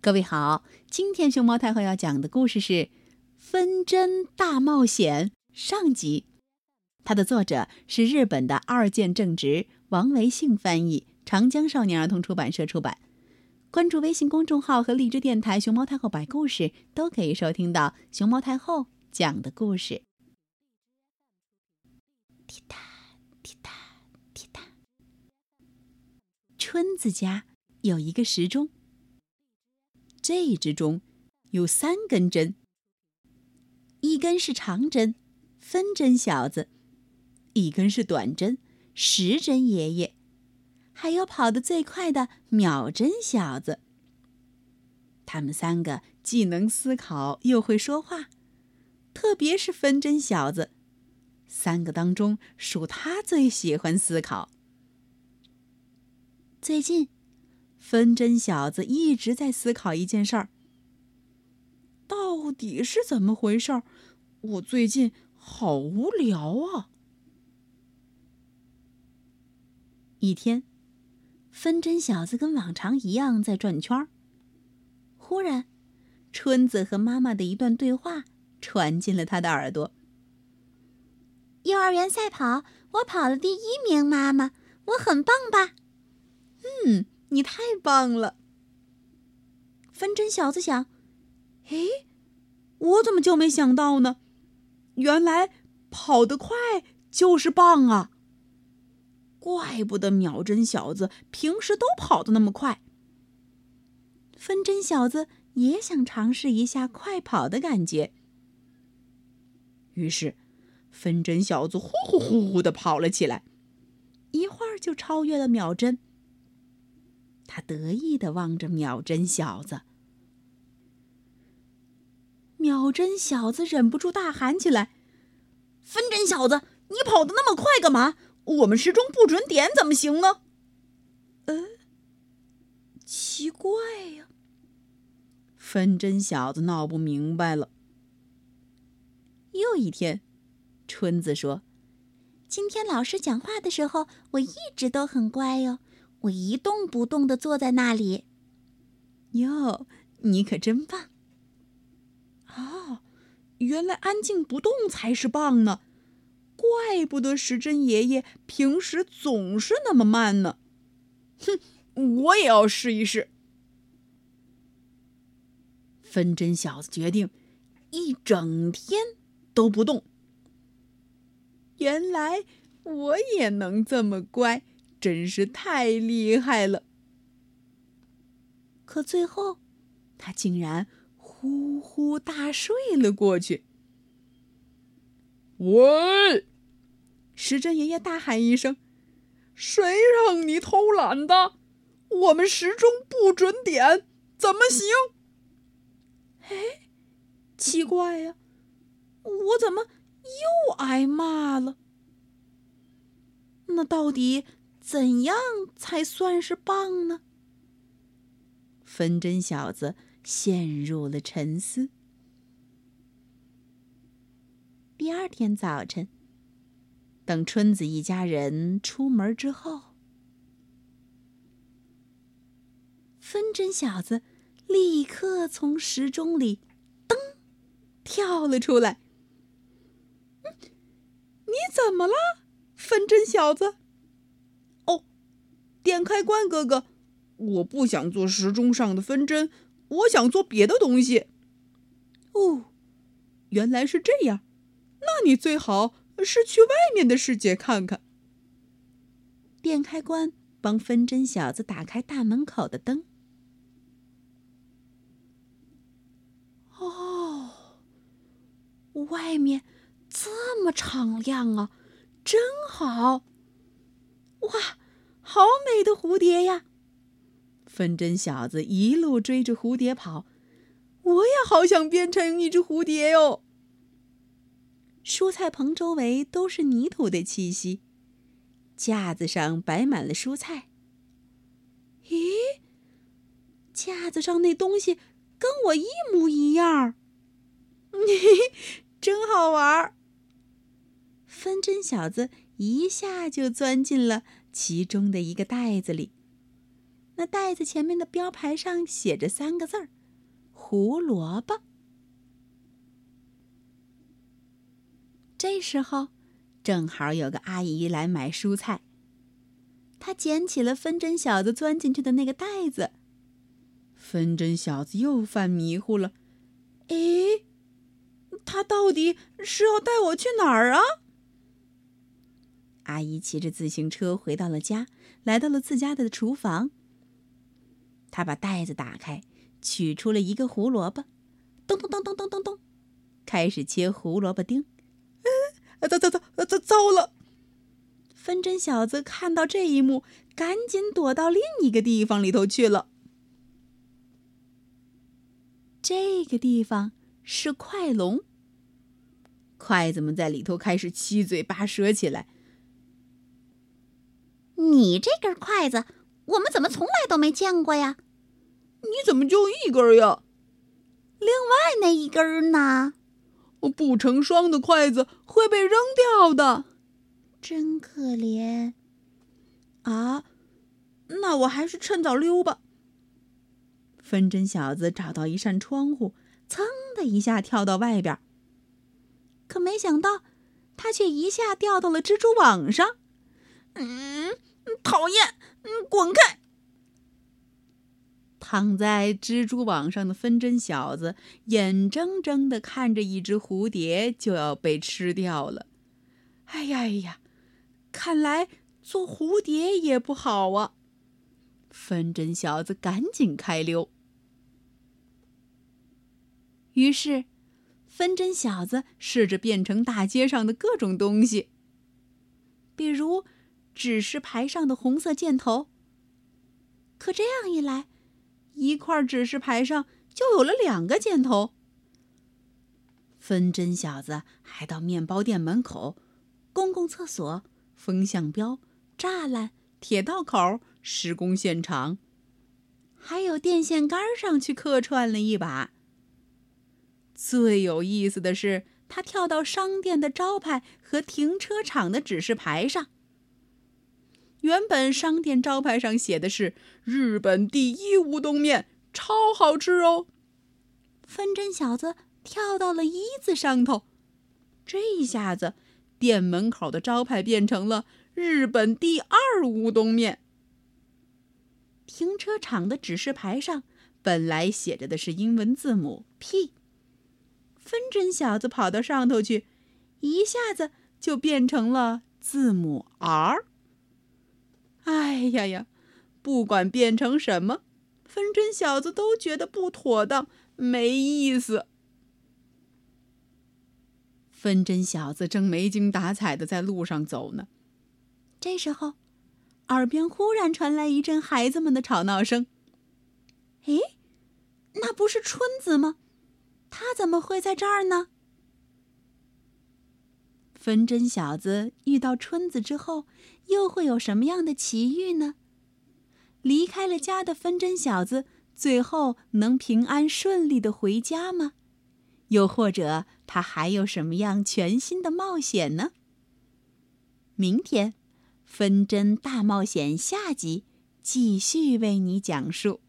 各位好，今天熊猫太后要讲的故事是《分针大冒险》上集。它的作者是日本的二见正直，王维信翻译，长江少年儿童出版社出版。关注微信公众号和荔枝电台“熊猫太后”摆故事，都可以收听到熊猫太后讲的故事。滴答滴答滴答，春子家有一个时钟。这一只钟有三根针，一根是长针，分针小子；一根是短针，时针爷爷；还有跑得最快的秒针小子。他们三个既能思考，又会说话，特别是分针小子，三个当中属他最喜欢思考。最近。分针小子一直在思考一件事儿：到底是怎么回事儿？我最近好无聊啊！一天，分针小子跟往常一样在转圈儿。忽然，春子和妈妈的一段对话传进了他的耳朵：“幼儿园赛跑，我跑了第一名，妈妈，我很棒吧？”“嗯。”你太棒了，分针小子想：“诶，我怎么就没想到呢？原来跑得快就是棒啊！怪不得秒针小子平时都跑得那么快。”分针小子也想尝试一下快跑的感觉，于是分针小子呼呼呼呼的跑了起来，一会儿就超越了秒针。他得意的望着秒针小子，秒针小子忍不住大喊起来：“分针小子，你跑得那么快干嘛？我们时钟不准点怎么行呢？”呃，奇怪呀，分针小子闹不明白了。又一天，春子说：“今天老师讲话的时候，我一直都很乖哟。”我一动不动的坐在那里。哟，你可真棒！啊，原来安静不动才是棒呢，怪不得时针爷爷平时总是那么慢呢。哼，我也要试一试。分针小子决定一整天都不动。原来我也能这么乖。真是太厉害了！可最后，他竟然呼呼大睡了过去。喂！时针爷爷大喊一声：“谁让你偷懒的？我们时钟不准点，怎么行？”哎，奇怪呀，我怎么又挨骂了？那到底？怎样才算是棒呢？分针小子陷入了沉思。第二天早晨，等春子一家人出门之后，分针小子立刻从时钟里噔跳了出来。你怎么了，分针小子？点开关，哥哥，我不想做时钟上的分针，我想做别的东西。哦，原来是这样，那你最好是去外面的世界看看。电开关帮分针小子打开大门口的灯。哦，外面这么敞亮啊，真好！哇！好美的蝴蝶呀！分针小子一路追着蝴蝶跑，我也好想变成一只蝴蝶哟。蔬菜棚周围都是泥土的气息，架子上摆满了蔬菜。咦，架子上那东西跟我一模一样，嘿嘿，真好玩。分针小子一下就钻进了。其中的一个袋子里，那袋子前面的标牌上写着三个字儿：“胡萝卜。”这时候，正好有个阿姨来买蔬菜。她捡起了分针小子钻进去的那个袋子。分针小子又犯迷糊了。诶，他到底是要带我去哪儿啊？阿姨骑着自行车回到了家，来到了自家的厨房。她把袋子打开，取出了一个胡萝卜，咚咚咚咚咚咚咚，开始切胡萝卜丁。嗯，糟糟糟糟糟了！分针小子看到这一幕，赶紧躲到另一个地方里头去了。这个地方是快笼，筷子们在里头开始七嘴八舌起来。你这根筷子，我们怎么从来都没见过呀？你怎么就一根呀？另外那一根呢？不成双的筷子会被扔掉的，真可怜。啊，那我还是趁早溜吧。分针小子找到一扇窗户，噌的一下跳到外边。可没想到，他却一下掉到了蜘蛛网上。嗯，讨厌！嗯，滚开！躺在蜘蛛网上的分针小子眼睁睁的看着一只蝴蝶就要被吃掉了。哎呀哎呀，看来做蝴蝶也不好啊！分针小子赶紧开溜。于是，分针小子试着变成大街上的各种东西，比如指示牌上的红色箭头。可这样一来，一块指示牌上就有了两个箭头。分针小子还到面包店门口、公共厕所、风向标、栅栏、铁道口、施工现场，还有电线杆上去客串了一把。最有意思的是，他跳到商店的招牌和停车场的指示牌上。原本商店招牌上写的是“日本第一乌冬面，超好吃哦”。分针小子跳到了“一”字上头，这一下子，店门口的招牌变成了“日本第二乌冬面”。停车场的指示牌上本来写着的是英文字母 P。分针小子跑到上头去，一下子就变成了字母 R。哎呀呀，不管变成什么，分针小子都觉得不妥当，没意思。分针小子正没精打采的在路上走呢，这时候，耳边忽然传来一阵孩子们的吵闹声。哎，那不是春子吗？他怎么会在这儿呢？分针小子遇到春子之后，又会有什么样的奇遇呢？离开了家的分针小子，最后能平安顺利的回家吗？又或者他还有什么样全新的冒险呢？明天，《分针大冒险》下集继续为你讲述。